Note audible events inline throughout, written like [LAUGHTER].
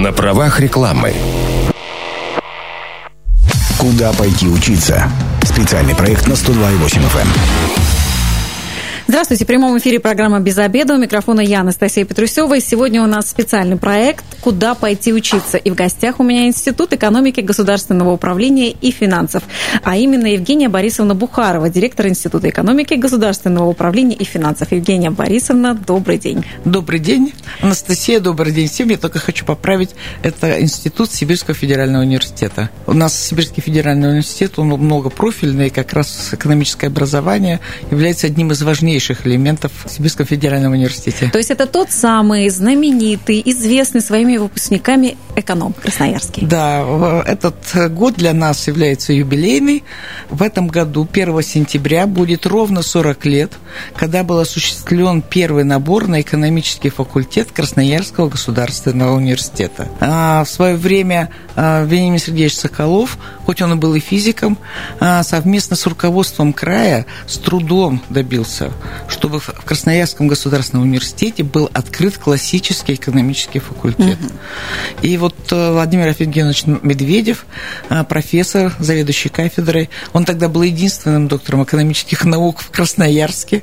на правах рекламы. Куда пойти учиться? Специальный проект на 102,8 FM. Здравствуйте. В прямом эфире программа «Без обеда». У микрофона я, Анастасия Петрусева. И сегодня у нас специальный проект «Куда пойти учиться?». И в гостях у меня Институт экономики, государственного управления и финансов. А именно Евгения Борисовна Бухарова, директор Института экономики, государственного управления и финансов. Евгения Борисовна, добрый день. Добрый день. Анастасия, добрый день всем. Я только хочу поправить. Это Институт Сибирского федерального университета. У нас Сибирский федеральный университет, он многопрофильный, и как раз экономическое образование является одним из важнейших важнейших элементов в Сибирском федеральном университете. То есть это тот самый знаменитый, известный своими выпускниками эконом Красноярский. Да, этот год для нас является юбилейный. В этом году, 1 сентября, будет ровно 40 лет, когда был осуществлен первый набор на экономический факультет Красноярского государственного университета. А в свое время а, Вениамин Сергеевич Соколов, хоть он и был и физиком, а, совместно с руководством края с трудом добился чтобы в Красноярском государственном университете был открыт классический экономический факультет. Угу. И вот э, Владимир Евгеньевич Медведев, э, профессор, заведующий кафедрой, он тогда был единственным доктором экономических наук в Красноярске,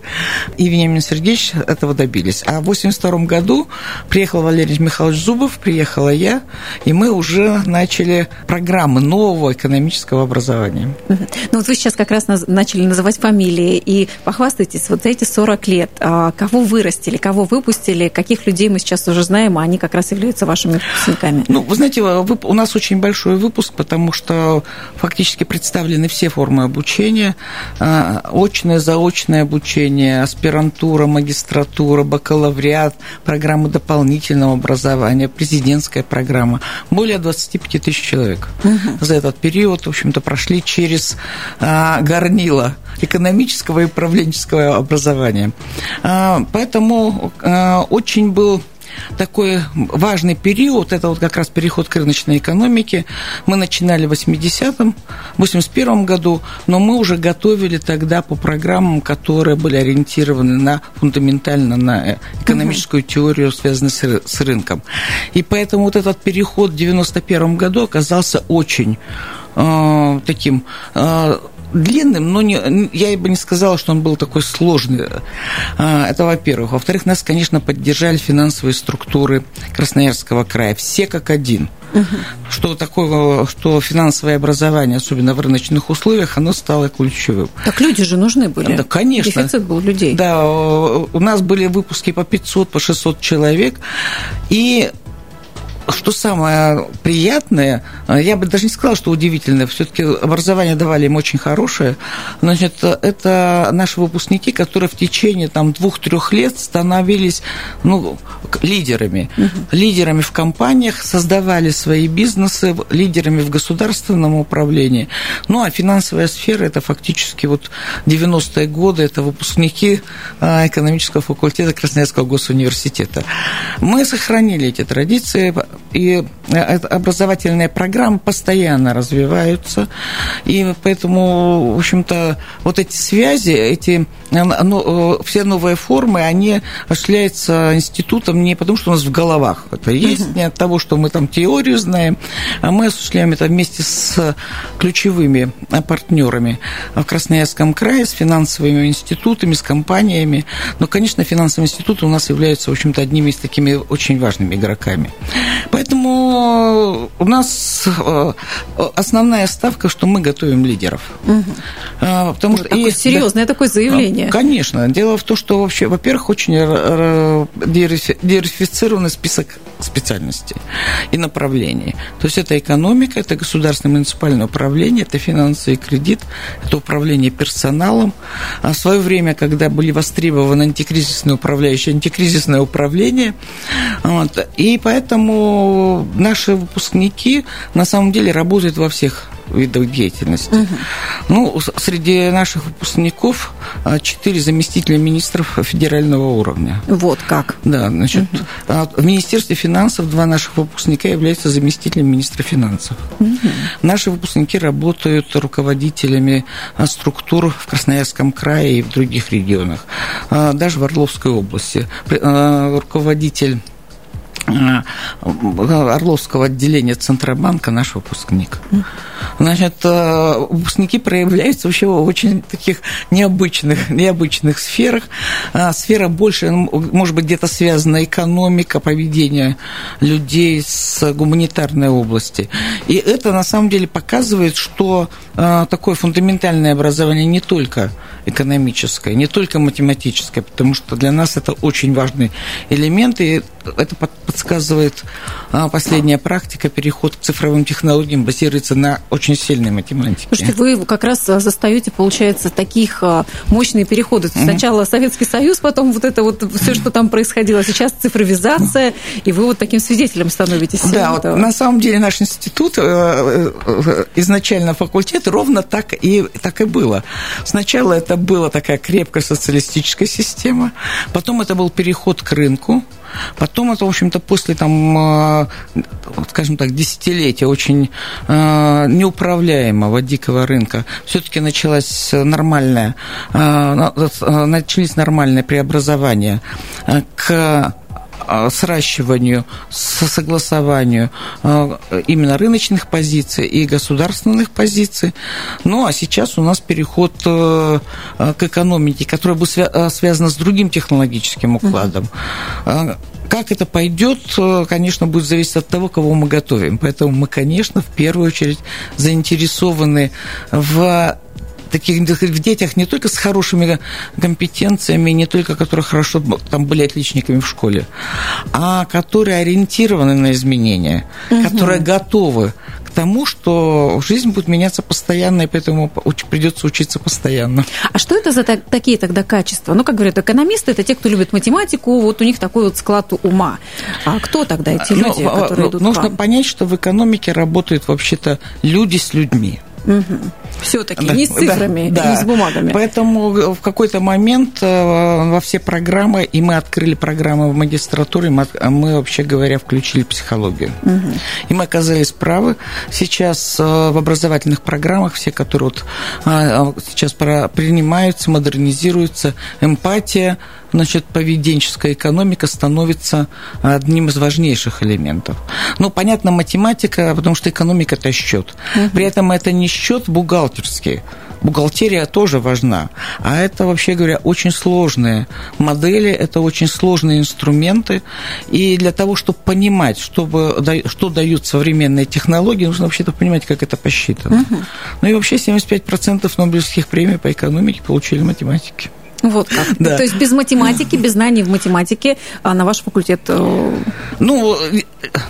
и Вениамин Сергеевич этого добились. А в 1982 году приехал Валерий Михайлович Зубов, приехала я, и мы уже начали программы нового экономического образования. Ну вот вы сейчас как раз начали называть фамилии, и похвастайтесь вот эти 40 лет, а, кого вырастили, кого выпустили, каких людей мы сейчас уже знаем, а они как раз являются вашими выпускниками? Ну, вы знаете, у нас очень большой выпуск, потому что фактически представлены все формы обучения, а, очное, заочное обучение, аспирантура, магистратура, бакалавриат, программы дополнительного образования, президентская программа. Более 25 тысяч человек угу. за этот период, в общем-то, прошли через а, горнило экономического и управленческого образования. А, поэтому а, очень был такой важный период, это вот как раз переход к рыночной экономике. Мы начинали в 80-м, 81 году, но мы уже готовили тогда по программам, которые были ориентированы на фундаментально на экономическую теорию, связанную с рынком. И поэтому вот этот переход в 91 году оказался очень э, таким э, длинным, но не, я бы не сказала, что он был такой сложный. А, это во-первых. Во-вторых, нас, конечно, поддержали финансовые структуры Красноярского края. Все как один. Угу. Что такое, что финансовое образование, особенно в рыночных условиях, оно стало ключевым. Так люди же нужны были. Да, конечно. Дефицит был людей. Да, у нас были выпуски по 500, по 600 человек, и что самое приятное, я бы даже не сказала, что удивительное, все-таки образование давали им очень хорошее, значит, это наши выпускники, которые в течение там двух-трех лет становились ну, лидерами. Угу. Лидерами в компаниях, создавали свои бизнесы, лидерами в государственном управлении. Ну, а финансовая сфера – это фактически вот 90-е годы, это выпускники а, экономического факультета Красноярского госуниверситета. Мы сохранили эти традиции, и э, образовательные программы постоянно развиваются, и поэтому, в общем-то, вот эти связи, эти ну, э, все новые формы, они осуществляются институтом не потому, что у нас в головах это [LAUGHS] есть, не от того, что мы там теорию знаем, а мы осуществляем это вместе с ключевыми партнерами в Красноярском крае, с финансовыми институтами, с компаниями. Но, конечно, финансовые институты у нас являются, в общем-то, одними из такими очень важными игроками. Поэтому у нас э, основная ставка, что мы готовим лидеров. Угу. Потому вот что такое есть, серьезное да, такое заявление. Конечно. Дело в том, что вообще, во-первых, очень диверсифицированный список специальностей и направлений. То есть это экономика, это государственное муниципальное управление, это финансы и кредит, это управление персоналом. А в свое время, когда были востребованы антикризисные управляющие, антикризисное управление, вот, и поэтому наши выпускники на самом деле работают во всех видов деятельности. Угу. Ну, среди наших выпускников а, четыре заместителя министров федерального уровня. Вот как. Да, значит, угу. в Министерстве финансов два наших выпускника являются заместителями министра финансов. Угу. Наши выпускники работают руководителями а, структур в Красноярском крае и в других регионах, даже в Орловской области. Руководитель Орловского отделения Центробанка наш выпускник. Значит, э, выпускники проявляются вообще в очень таких необычных, необычных сферах. Э, сфера больше, может быть, где-то связана экономика, поведение людей с гуманитарной области. И это на самом деле показывает, что такое фундаментальное образование не только экономическое, не только математическое, потому что для нас это очень важный элемент, и это подсказывает а, последняя практика, переход к цифровым технологиям базируется на очень сильной математике. Слушайте, вы как раз застаете, получается, таких а, мощные переходы. Mm-hmm. Сначала Советский Союз, потом вот это вот все, что там происходило. Сейчас цифровизация, и вы вот таким свидетелем становитесь. Да, вот на самом деле наш институт, э, э, изначально факультет, ровно так и, так и было. Сначала это была такая крепкая социалистическая система, потом это был переход к рынку, Потом это, в общем-то, после, там, а, скажем так, десятилетия очень а, неуправляемого дикого рынка, все-таки началась нормальная, а, начались нормальные преобразования к сращиванию, согласованию именно рыночных позиций и государственных позиций. Ну, а сейчас у нас переход к экономике, которая будет связана с другим технологическим укладом. Как это пойдет, конечно, будет зависеть от того, кого мы готовим. Поэтому мы, конечно, в первую очередь заинтересованы в таких в детях не только с хорошими компетенциями, не только которые хорошо там были отличниками в школе, а которые ориентированы на изменения, угу. которые готовы к тому, что жизнь будет меняться постоянно, и поэтому придется учиться постоянно. А что это за такие тогда качества? Ну, как говорят, экономисты это те, кто любит математику, вот у них такой вот склад ума. А кто тогда эти ну, люди, ну, которые идут Нужно понять, что в экономике работают вообще-то люди с людьми. Угу. Все-таки да, не с цифрами, да, не с бумагами. Поэтому в какой-то момент э, во все программы, и мы открыли программы в магистратуре, мы, мы вообще говоря, включили психологию. Угу. И мы оказались правы. Сейчас э, в образовательных программах, все, которые вот э, сейчас принимаются, модернизируются, эмпатия, значит, поведенческая экономика становится одним из важнейших элементов. Ну, понятно, математика, потому что экономика – это счет. Угу. При этом это не счет бухгалтерский. Бухгалтерия тоже важна. А это, вообще говоря, очень сложные модели, это очень сложные инструменты. И для того, чтобы понимать, чтобы, что дают современные технологии, нужно вообще-то понимать, как это посчитано. Угу. Ну и вообще 75% Нобелевских премий по экономике получили математики. Вот как. Да. То есть без математики, без знаний в математике а на ваш факультет... Э, ну,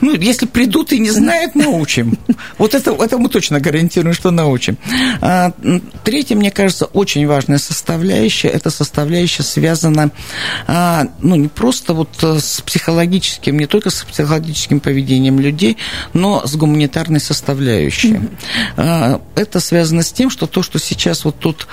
ну, если придут и не знают, научим. Вот это, это мы точно гарантируем, что научим. А, третье, мне кажется, очень важная составляющая, это составляющая связана, а, ну, не просто вот с психологическим, не только с психологическим поведением людей, но с гуманитарной составляющей. Mm-hmm. Это связано с тем, что то, что сейчас вот тут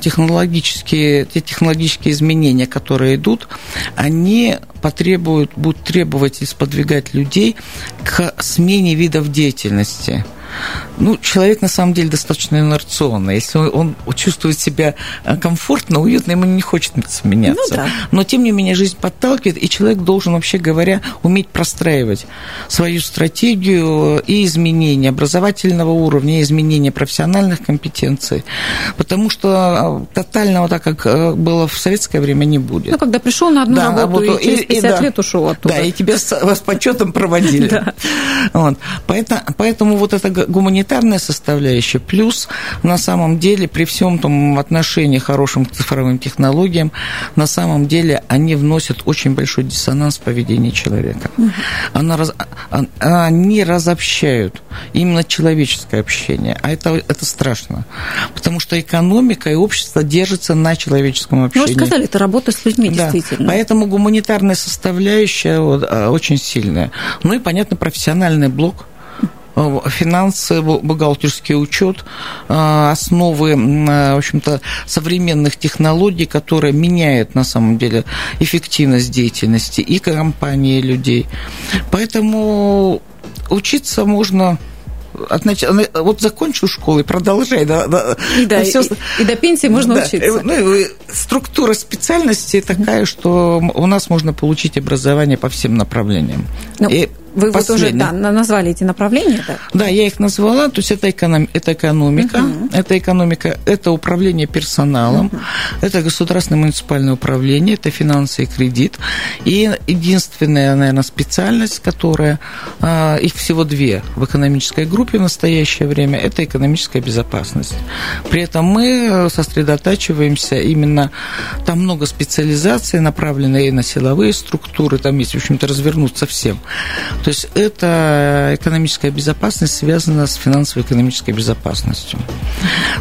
технологические, те технологические технологические изменения, которые идут, они потребуют, будут требовать и сподвигать людей к смене видов деятельности – ну, человек на самом деле достаточно инерционный. Если он чувствует себя э, комфортно, уютно, ему не хочется меняться. Ну, да. Но, тем не менее, жизнь подталкивает, и человек должен, вообще говоря, уметь простраивать свою стратегию и изменения образовательного уровня, и изменения профессиональных компетенций. Потому что э, тотального, так как э, было в советское время, не будет. Ну, когда пришел на одну да, работу, работу и через 50 и, да, лет ушел оттуда. Да, и тебя с, с почетом проводили. [LAUGHS] Да. Вот. Поэтому, поэтому вот это гуманитарная составляющая, плюс на самом деле при всем том отношении хорошим к цифровым технологиям, на самом деле они вносят очень большой диссонанс в поведение человека. Она раз, а, они разобщают именно человеческое общение, а это, это страшно, потому что экономика и общество держатся на человеческом общении. Ну, вы сказали, это работа с людьми, да. действительно. Поэтому гуманитарная составляющая вот, а, очень сильная. Ну и, понятно, профессиональный блок – Э, финансы, бухгалтерский учет, э, основы, э, в общем-то, современных технологий, которые меняют на самом деле эффективность деятельности и компании, и людей. Поэтому учиться можно вот закончил школу и продолжай. Да, да, и, да, все... и, и до пенсии можно да, учиться. Ну, структура специальности такая, что у нас можно получить образование по всем направлениям. Ну, и вы вот уже да, назвали эти направления, да? Да, я их назвала. То есть это, эконом, это экономика, uh-huh. это экономика, это управление персоналом, uh-huh. это государственное муниципальное управление, это финансы и кредит. И единственная, наверное, специальность, которая, а, их всего две в экономической группе в настоящее время, это экономическая безопасность. При этом мы сосредотачиваемся именно, там много специализаций, направленные на силовые структуры, там есть, в общем-то, развернуться всем. То есть это экономическая безопасность связана с финансово-экономической безопасностью.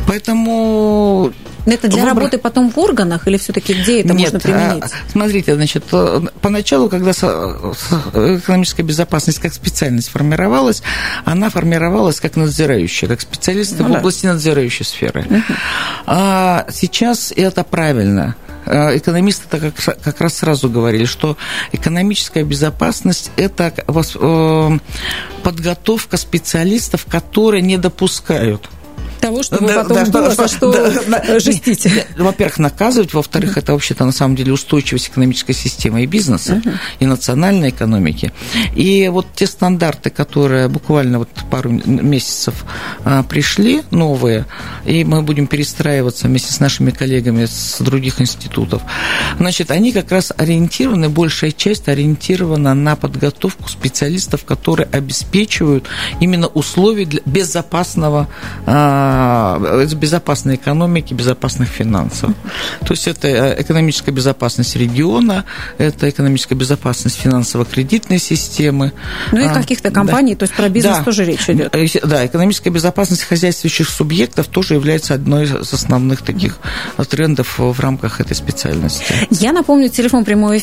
Поэтому это для выбор... работы потом в органах или все-таки где это Нет, можно применить? А, смотрите, значит, э, поначалу, когда экономическая безопасность как специальность формировалась, она формировалась как надзирающая, как специалисты ну, в области да. надзирающей сферы. Угу. А сейчас это правильно. Э, экономисты как, как раз сразу говорили, что экономическая безопасность – это э, подготовка специалистов, которые не допускают того, чтобы да, потом да, было, что, что да, [LAUGHS] жестите. Во-первых, наказывать, во-вторых, это вообще-то на самом деле устойчивость экономической системы и бизнеса, uh-huh. и национальной экономики. И вот те стандарты, которые буквально вот пару месяцев а, пришли, новые, и мы будем перестраиваться вместе с нашими коллегами с других институтов, значит, они как раз ориентированы, большая часть ориентирована на подготовку специалистов, которые обеспечивают именно условия для безопасного а, безопасной экономики, безопасных финансов. То есть это э, экономическая безопасность региона, это экономическая безопасность финансово-кредитной системы. Ну и а, каких-то компаний, да. то есть про бизнес да. тоже речь идет. Э, да, экономическая безопасность хозяйствующих субъектов тоже является одной из основных таких трендов в рамках этой специальности. Я напомню, телефон прямого, э,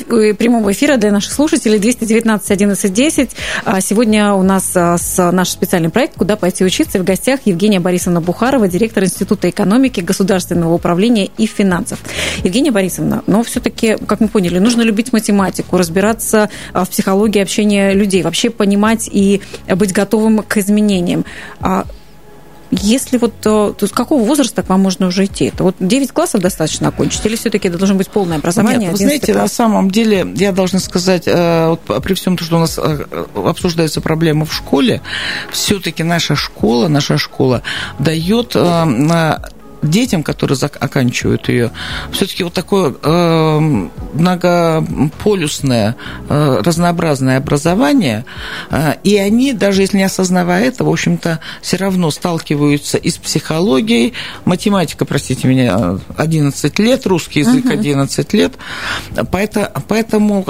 эфира для наших слушателей 219 11 10. Сегодня у нас наш специальный проект «Куда пойти учиться» в гостях Евгения Борисовна Бухарова Бухарова, директор Института экономики, государственного управления и финансов. Евгения Борисовна, но все-таки, как мы поняли, нужно любить математику, разбираться а, в психологии общения людей, вообще понимать и быть готовым к изменениям. Если вот, э, то с какого возраста к вам можно уже идти? Это вот 9 классов достаточно окончить, или все-таки это должно быть полное образование? Нет, вы знаете, класс? на самом деле, я должна сказать, э, вот при всем том, что у нас э, обсуждаются проблемы в школе, все-таки наша школа, наша школа дает детям, которые оканчивают ее, все-таки вот такое э, многополюсное, э, разнообразное образование, э, и они, даже если не осознавая это, в общем-то, все равно сталкиваются и с психологией, математика, простите меня, 11 лет, русский язык 11 лет, поэтому, поэтому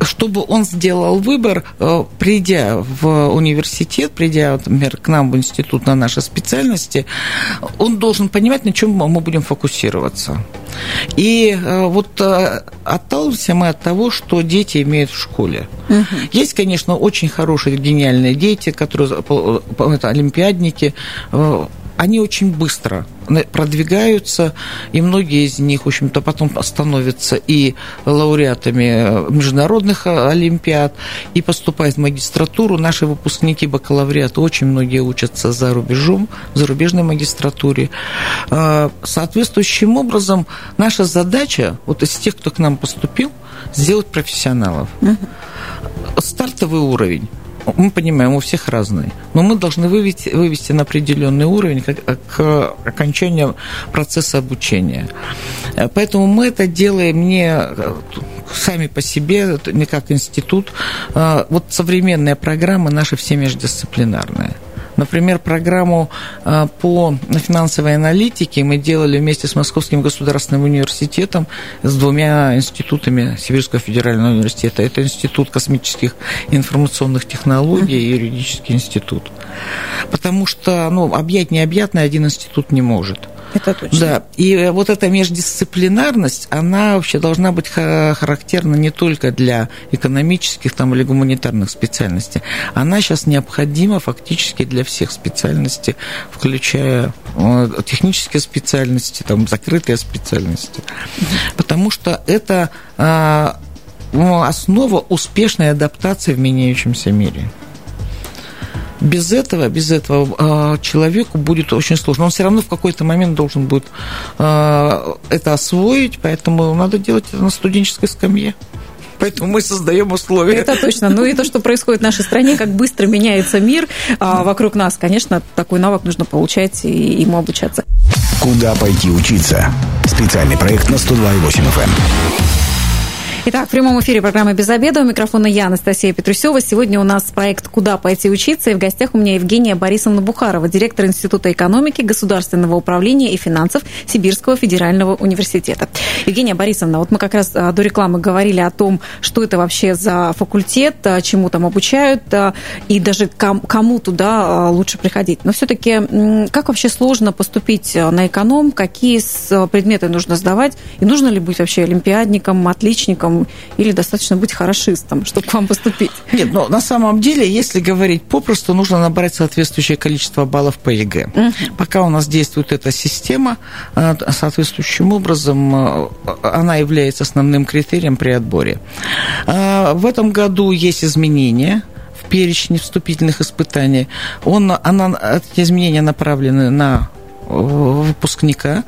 чтобы он сделал выбор, э, придя в университет, придя, например, к нам в институт на наши специальности, он должен понимать, на чем мы будем фокусироваться. И э, вот э, отталкиваемся мы от того, что дети имеют в школе. Угу. Есть, конечно, очень хорошие, гениальные дети, которые это олимпиадники, они очень быстро продвигаются, и многие из них, в общем-то, потом становятся и лауреатами международных олимпиад, и поступают в магистратуру. Наши выпускники бакалавриата очень многие учатся за рубежом, в зарубежной магистратуре. А, соответствующим образом наша задача, вот из тех, кто к нам поступил, сделать профессионалов. Стартовый уровень мы понимаем, у всех разный, но мы должны вывести, вывести на определенный уровень к, к окончанию процесса обучения. Поэтому мы это делаем не сами по себе, не как институт. А, вот современные программы наши все междисциплинарные. Например, программу а, по финансовой аналитике мы делали вместе с Московским государственным университетом, с двумя институтами Сибирского федерального университета. Это Институт космических информационных технологий и юридический институт. Потому что ну, объять необъятное один институт не может. Это точно. Да, и э, вот эта междисциплинарность, она вообще должна быть характерна не только для экономических там, или гуманитарных специальностей. Она сейчас необходима фактически для всех специальностей, включая э, технические специальности, там, закрытые специальности. Потому что это а, ну, основа успешной адаптации в меняющемся мире. Без этого, без этого человеку будет очень сложно. Он все равно в какой-то момент должен будет это освоить, поэтому надо делать это на студенческой скамье. Поэтому мы создаем условия. Это точно. Ну и то, что происходит в нашей стране, как быстро меняется мир а вокруг нас, конечно, такой навык нужно получать и ему обучаться. Куда пойти учиться? Специальный проект на 102,8 FM. Итак, в прямом эфире программы «Без обеда». У микрофона я, Анастасия Петрусева. Сегодня у нас проект «Куда пойти учиться?» И в гостях у меня Евгения Борисовна Бухарова, директор Института экономики, государственного управления и финансов Сибирского федерального университета. Евгения Борисовна, вот мы как раз а, до рекламы говорили о том, что это вообще за факультет, а, чему там обучают, а, и даже кому туда лучше приходить. Но все-таки как вообще сложно поступить на эконом, какие предметы нужно сдавать, и нужно ли быть вообще олимпиадником, отличником, физиком или достаточно быть хорошистом, чтобы к вам поступить? Нет, но на самом деле, если говорить попросту, нужно набрать соответствующее количество баллов по ЕГЭ. Угу. Пока у нас действует эта система, э, соответствующим образом э, она является основным критерием при отборе. Э, в этом году есть изменения в перечне вступительных испытаний. Он, она, эти изменения направлены на выпускника,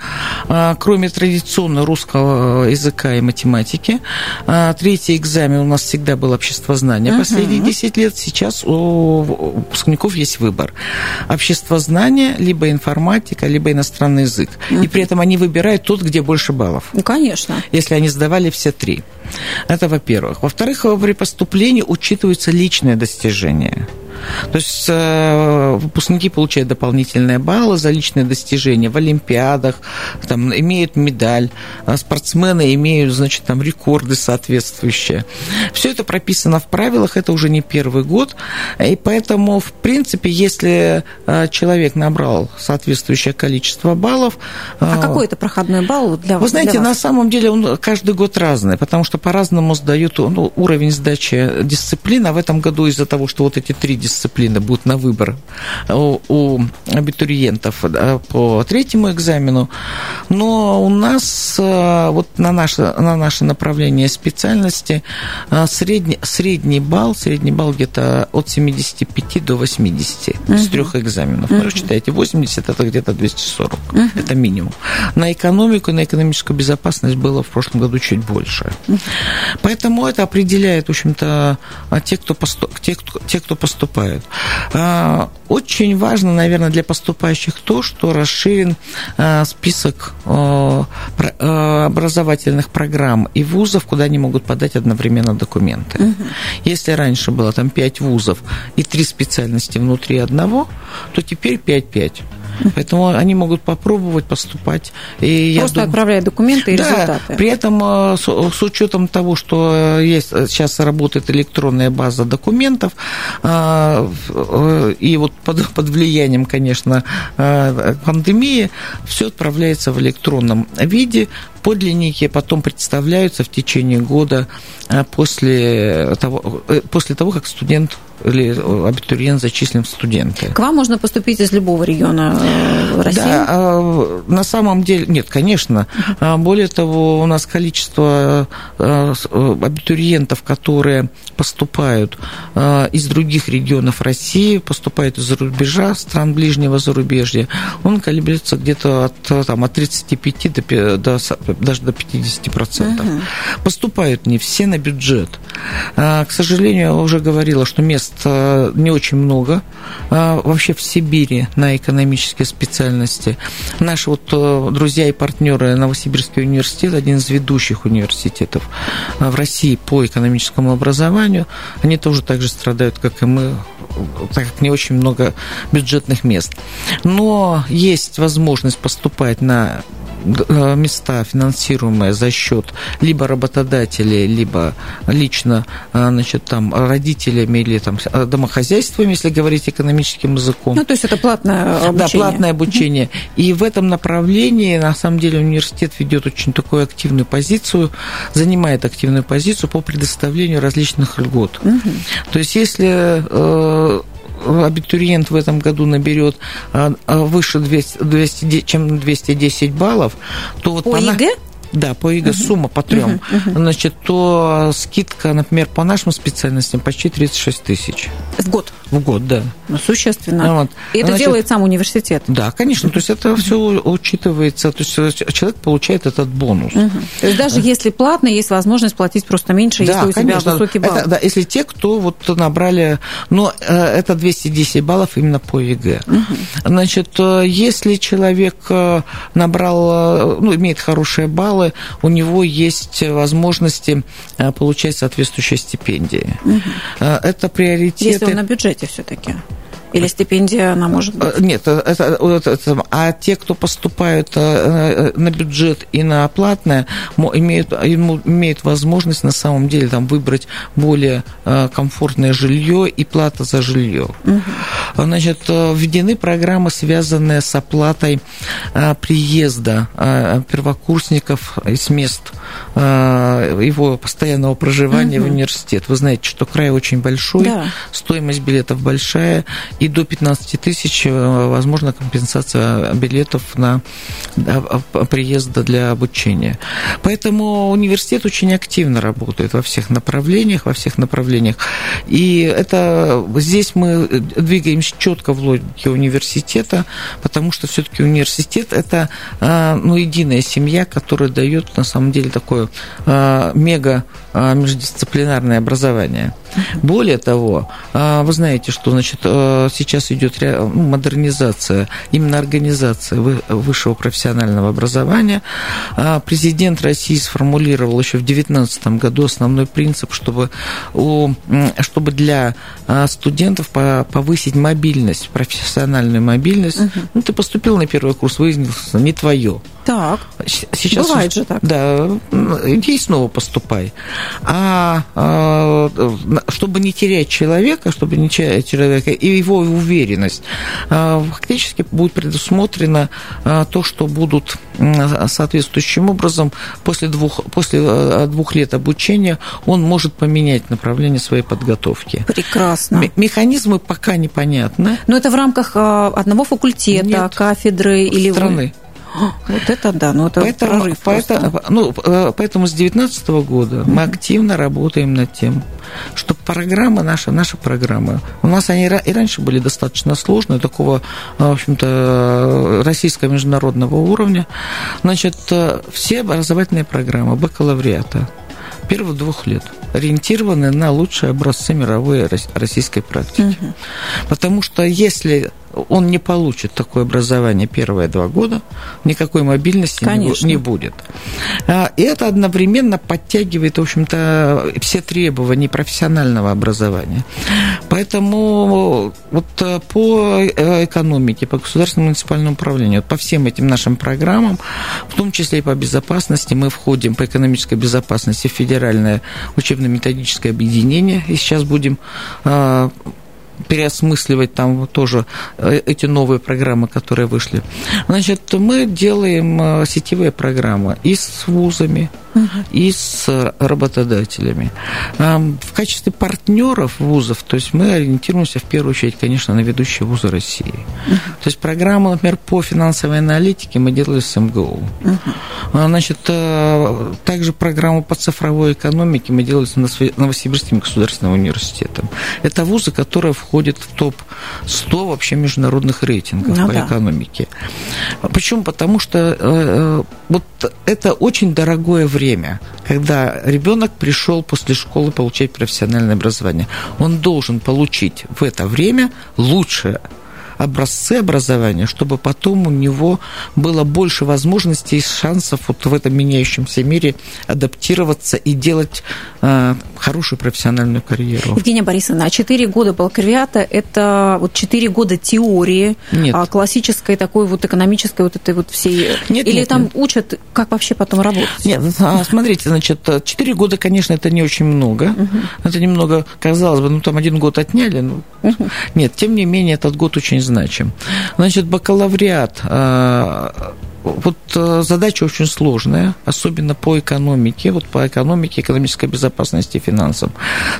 а, кроме традиционно русского языка и математики. А, третий экзамен у нас всегда был обществознание. Uh-huh. Последние 10 лет сейчас у выпускников есть выбор. Обществознание, либо информатика, либо иностранный язык. Uh-huh. И при этом они выбирают тот, где больше баллов. Ну, конечно. Если они сдавали все три. Это во-первых. Во-вторых, при поступлении учитываются личные достижения. То есть э, выпускники получают дополнительные баллы за личные достижения в олимпиадах, там, имеют медаль, а спортсмены имеют, значит, там рекорды соответствующие. Все это прописано в правилах, это уже не первый год, и поэтому, в принципе, если э, человек набрал соответствующее количество баллов... А э, какой это проходной балл для вас? Вы знаете, вас? на самом деле он каждый год разный, потому что по-разному сдают ну, уровень сдачи дисциплин, а в этом году из-за того, что вот эти три дисциплины будут на выбор у, у абитуриентов по третьему экзамену, но у нас э, вот на наше, на наше направление специальности э, средний, средний балл, средний балл где-то от 75 до 80 угу. с трех экзаменов. Угу. Ну, считаете, 80 это где-то 240, угу. это минимум. На экономику, на экономическую безопасность было в прошлом году чуть больше. Угу. Поэтому это определяет, в общем-то, те, кто, поступ, те, кто, те, кто поступают. А, очень важно, наверное, для поступающих то, что расширен а, список а, образовательных программ и вузов, куда они могут подать одновременно документы. Угу. Если раньше было там 5 вузов и 3 специальности внутри одного, то теперь 5-5. Поэтому они могут попробовать поступать. И Просто я отправляют документы и да, результаты. При этом э, с, с учетом того, что есть сейчас работает электронная база документов, э, э, и вот под, [LAUGHS] под влиянием, конечно, пандемии, все отправляется в электронном виде, подлинники потом представляются в течение года после того, после того как студент или абитуриент зачислен в студенты. К вам можно поступить из любого региона э, России? Да, а, на самом деле, нет, конечно. Uh-huh. Более того, у нас количество э, э, абитуриентов, которые поступают из других регионов России, поступают из-за рубежа, стран ближнего зарубежья, он колеблется где-то от, там, от 35 до, до, даже до 50%. Uh-huh. Поступают не все на бюджет. К сожалению, я уже говорила, что мест мест э, не очень много а, вообще в Сибири на экономические специальности. Наши вот э, друзья и партнеры Новосибирский университет, один из ведущих университетов э, в России по экономическому образованию, они тоже так же страдают, как и мы, так как не очень много бюджетных мест. Но есть возможность поступать на Э, места, финансируемые за счет либо работодателей, либо лично э, значит, там, родителями или там, э, домохозяйствами, если говорить экономическим языком. Ну, то есть это платное обучение. Да, платное обучение. И в этом направлении, на самом деле, университет ведет очень такую активную позицию, занимает активную позицию по предоставлению различных льгот. Угу. То есть если абитуриент в этом году наберет а, а, выше 200, 200 чем 210 баллов, то вот по ЕГЭ? Да, по ЕГЭ сумма по трем. Значит, то скидка, например, по нашим специальностям почти 36 тысяч. В год? В год, да. Ну, существенно. Вот. И это Значит, делает сам университет? Да, конечно. То есть это все учитывается. То есть э, человек получает этот бонус. Угу. То есть даже если платно, есть возможность платить просто меньше, да, если у конечно. тебя высокий балл. Это, да, если те, кто вот набрали... Но э, это 210 баллов именно по ЕГЭ. Угу. Значит, э, если человек набрал, ну, имеет хорошие баллы, у него есть возможности получать соответствующие стипендии. Угу. Это приоритеты... Если на бюджете все-таки. Или стипендия она может быть? Э, нет, э, это, это, это, а те, кто поступают э, на бюджет и на платное, имеют, имеют возможность на самом деле там, выбрать более комфортное жилье и плата за жилье. Угу. Значит, введены программы, связанные с оплатой приезда первокурсников из мест его постоянного проживания угу. в университет. Вы знаете, что край очень большой, да. стоимость билетов большая, и до 15 тысяч э, возможна компенсация билетов на приезд для обучения. Поэтому университет очень активно работает во всех направлениях, во всех направлениях. И это здесь мы двигаемся четко в логике университета, потому что все-таки университет это э, ну, единая семья, которая дает на самом деле такое э, мега междисциплинарное образование. Более того, вы знаете, что значит, сейчас идет ну, модернизация, именно организация высшего профессионального образования. А президент России сформулировал еще в 2019 году основной принцип, чтобы, у, чтобы для а, студентов повысить мобильность, профессиональную мобильность. Угу. Ну, ты поступил на первый курс, выяснилось, не твое. Так. Сейчас Бывает же так. Да, иди снова поступай. А, а чтобы не терять человека, чтобы не терять человека и его уверенность, а, фактически будет предусмотрено а, то, что будут соответствующим образом после двух, после а, двух лет обучения он может поменять направление своей подготовки. Прекрасно. Механизмы пока непонятны. Но это в рамках одного факультета, Нет, кафедры или страны. Вот это да, ну это поэтому, прорыв поэтому, ну, э, поэтому с 2019 года mm-hmm. мы активно работаем над тем, что программа наша, наша программа, у нас они и раньше были достаточно сложные, такого, в общем-то, российского международного уровня. Значит, э, все образовательные программы бакалавриата первых двух лет ориентированы на лучшие образцы мировой российской практики. Угу. Потому что если он не получит такое образование первые два года, никакой мобильности Конечно. не будет. А, и это одновременно подтягивает, в общем-то, все требования профессионального образования. Поэтому вот э, по э, экономике, по государственному муниципальному управлению, по всем этим нашим программам, в том числе и по безопасности, мы входим по экономической безопасности в федеральное учебно-методическое объединение, и сейчас будем а, переосмысливать там тоже э, эти новые программы, которые вышли. Значит, мы делаем э, сетевые программы и с вузами, и с работодателями. В качестве партнеров вузов, то есть мы ориентируемся в первую очередь, конечно, на ведущие вузы России. То есть программу, например, по финансовой аналитике мы делали с МГУ. Значит, э, также программу по цифровой экономике мы делали с Новосибирским государственным университетом. Это вузы, которые входят в топ-100 вообще международных рейтингов ну, по да. экономике. Почему? Потому что э, э, вот это очень дорогое время время, когда ребенок пришел после школы получать профессиональное образование, он должен получить в это время лучшее образцы образования, чтобы потом у него было больше возможностей и шансов вот в этом меняющемся мире адаптироваться и делать э, хорошую профессиональную карьеру. Евгения Борисовна, а 4 года бакалавриата – это вот 4 года теории, нет. А классической такой вот экономической вот этой вот всей… Нет, Или нет, там нет. учат, как вообще потом работать? Нет, а, смотрите, значит, 4 года, конечно, это не очень много. Угу. Это немного, казалось бы, ну там один год отняли. Ну, угу. Нет, тем не менее, этот год очень значим. Значит, бакалавриат а, вот э, задача очень сложная, особенно по экономике, вот по экономике, экономической безопасности и финансам.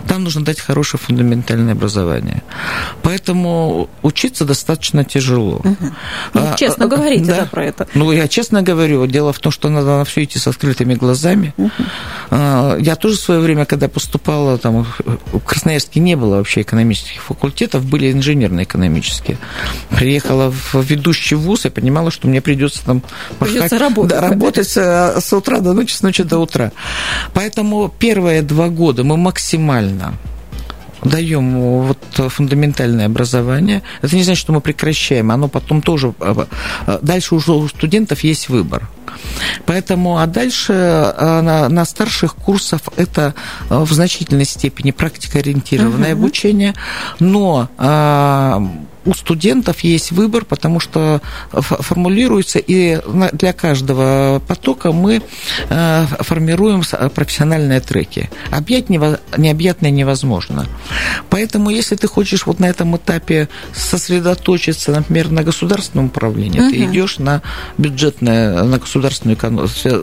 Там нужно дать хорошее фундаментальное образование. Поэтому учиться достаточно тяжело. Угу. Ну, а, честно а, говорите да, да, про это. Ну, я честно говорю. Дело в том, что надо на все идти с открытыми глазами. Угу. Я тоже в свое время, когда поступала, там, в Красноярске не было вообще экономических факультетов, были инженерно-экономические. Приехала в ведущий вуз и понимала, что мне придется там Придется работать. Да, работать с утра до ночи, с ночи до утра. Поэтому первые два года мы максимально даем вот фундаментальное образование. Это не значит, что мы прекращаем, оно потом тоже... А, а, дальше уже у студентов есть выбор. Поэтому, а дальше а, на, на старших курсах это в значительной степени практикоориентированное uh-huh. обучение, но у студентов есть выбор, потому что формулируется, и для каждого потока мы э, формируем профессиональные треки. Объять необъятное невозможно. Поэтому, если ты хочешь вот на этом этапе сосредоточиться, например, на государственном управлении, угу. ты идешь на бюджетное, на государственную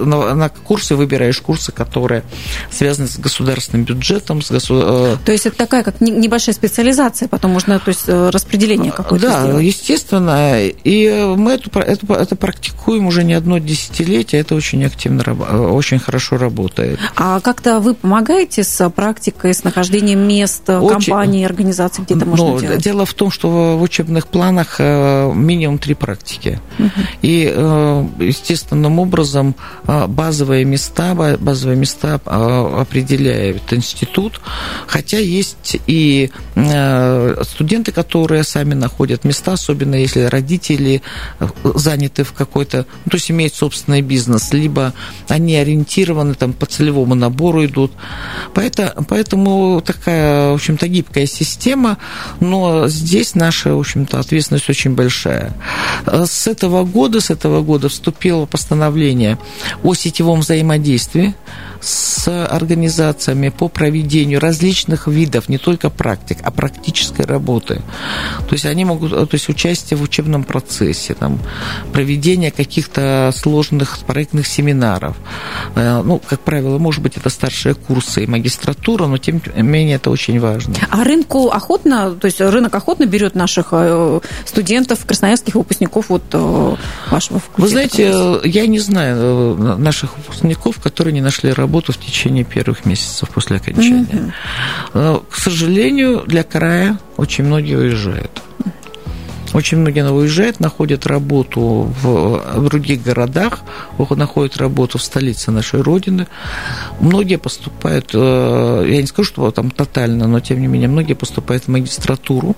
на, на курсы, выбираешь курсы, которые связаны с государственным бюджетом. С госу... Э, то есть это такая как небольшая специализация, потом можно то есть, э, распределение обучение какое-то Да, сделать. естественно. И мы это, это, это практикуем уже не одно десятилетие. Это очень активно, очень хорошо работает. А как-то вы помогаете с практикой, с нахождением мест, очень... компаний, организаций, где это можно ну, делать? Дело в том, что в учебных планах э, минимум три практики. Угу. И э, естественным образом э, базовые места, базовые места определяет институт, хотя есть и студенты, которые сами находят места, особенно если родители э, заняты в какой-то, ну, то есть имеют собственный бизнес, либо они ориентированы там по целевому набору идут. Поэтому, поэтому такая, в общем-то, гибкая система, но здесь наша, в общем-то, ответственность очень большая. Э, с этого года, с этого года вступило постановление о сетевом взаимодействии с организациями по проведению различных видов, не только практик, а практической работы. То есть они могут, то есть участие в учебном процессе, там, проведение каких-то сложных проектных семинаров. Э, ну, как правило, может быть, это старшие курсы и магистратура, но тем не менее это очень важно. А рынку охотно, то есть рынок охотно берет наших э, студентов, красноярских выпускников вот э, вашего факультета? Вы знаете, я не знаю наших выпускников, которые не нашли работу в течение первых месяцев после окончания. Mm-hmm. К сожалению, для края очень многие уезжают. Очень многие уезжают, находят работу в других городах, находят работу в столице нашей Родины. Многие поступают, э, я не скажу, что там тотально, но тем не менее, многие поступают в магистратуру,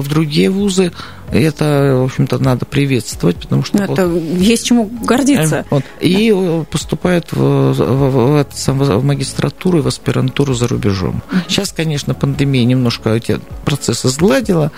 в другие вузы. Это, в общем-то, надо приветствовать, потому что... Это вот, есть чему гордиться. Э, вот, и поступают в, в, в, в магистратуру и в аспирантуру за рубежом. Сейчас, конечно, пандемия немножко эти процессы сгладила,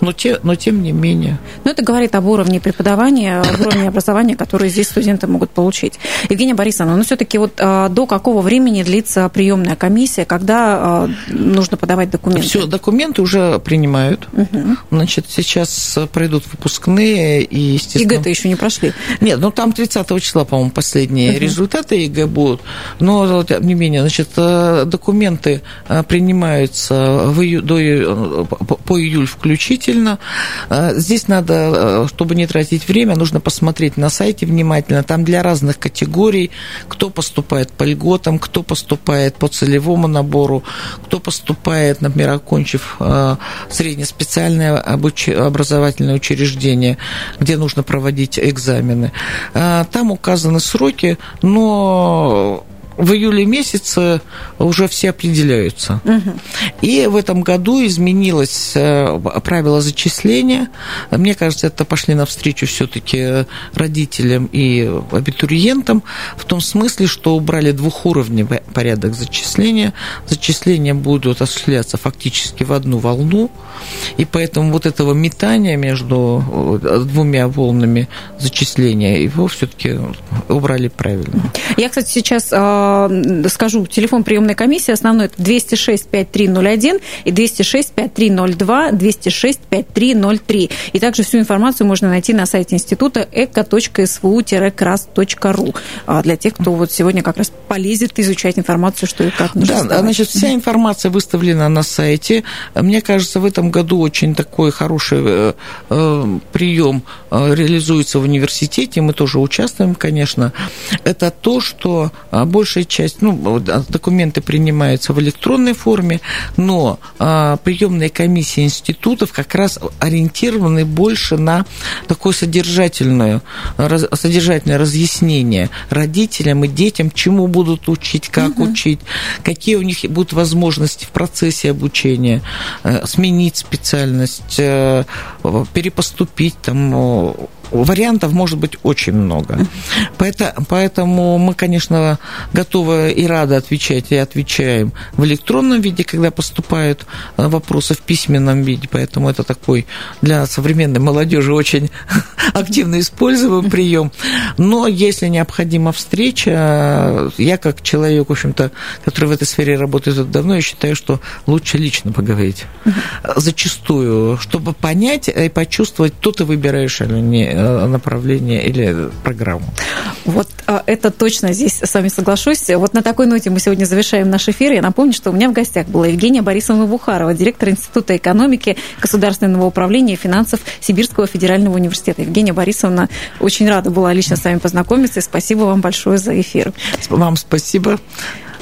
но, те, но тем не менее. Но это говорит об уровне преподавания, об уровне образования, которые здесь студенты могут получить. Евгения Борисовна, ну все-таки вот а, до какого времени длится приемная комиссия, когда а, нужно подавать документы? Все, документы уже принимают. Угу. Значит, сейчас пройдут выпускные и, естественно... ЕГЭ-то еще не прошли? Нет, ну там 30 числа, по-моему, последние угу. результаты ЕГЭ будут. Но, тем не менее, значит, э, документы э, принимаются в ию... до... по июль включительно действительно, э, здесь надо, э, чтобы не тратить время, нужно посмотреть на сайте внимательно. Там для разных категорий, кто поступает по льготам, кто поступает по целевому набору, кто поступает, например, окончив э, среднеспециальное образовательное учреждение, где нужно проводить экзамены. Там указаны сроки, но в июле месяце уже все определяются. Угу. И в этом году изменилось э, правило зачисления. Мне кажется, это пошли навстречу все-таки родителям и абитуриентам в том смысле, что убрали двухуровневый порядок зачисления. Зачисления будут осуществляться фактически в одну волну, и поэтому вот этого метания между э, двумя волнами зачисления его все-таки убрали правильно. Я, кстати, сейчас э, скажу, телефон приемной комиссии основной это 206 5301 и 206 5302, 206 5303. И также всю информацию можно найти на сайте института eco.svu-kras.ru а для тех, кто вот сегодня как раз полезет изучать информацию, что и как нужно Да, значит, вся информация выставлена на сайте. Мне кажется, в этом году очень такой хороший э, э, прием э, реализуется в университете. Мы тоже участвуем, конечно. Это то, что большая часть, ну, документы принимаются в электронной форме, но приемные комиссии институтов как раз ориентированы больше на такое содержательное, содержательное разъяснение родителям и детям, чему будут учить, как угу. учить, какие у них будут возможности в процессе обучения, э, сменить специальность, э, перепоступить там вариантов может быть очень много. Поэтому мы, конечно, готовы и рады отвечать, и отвечаем в электронном виде, когда поступают э, вопросы в письменном виде. Поэтому это такой для современной молодежи очень [LAUGHS] активно используемый прием. Но если необходима встреча, я как человек, в общем-то, который в этой сфере работает давно, я считаю, что лучше лично поговорить. Зачастую, чтобы понять и почувствовать, кто ты выбираешь или не Э, направление или программу. Вот а, это точно здесь с вами соглашусь. Вот на такой ноте мы сегодня завершаем наш эфир. Я напомню, что у меня в гостях была Евгения Борисовна Бухарова, директор Института экономики, государственного управления и финансов Сибирского федерального университета. Евгения Борисовна, очень рада была лично с вами познакомиться. И спасибо вам большое за эфир. Вам спасибо.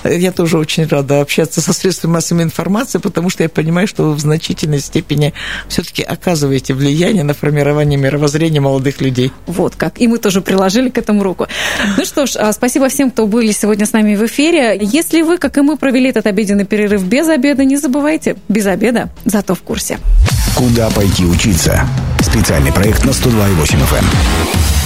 Я тоже очень рада общаться со средствами массовой информации, потому что я понимаю, что вы в значительной степени все-таки оказываете влияние на формирование мировоззрения молодых людей. Вот как. И мы тоже приложили к этому руку. Ну что ж, а, спасибо всем, кто были сегодня с нами в эфире. Если вы, как и мы, провели этот обеденный перерыв без обеда, не забывайте, без обеда, зато в курсе. Куда пойти учиться? Специальный проект на 102,8 FM.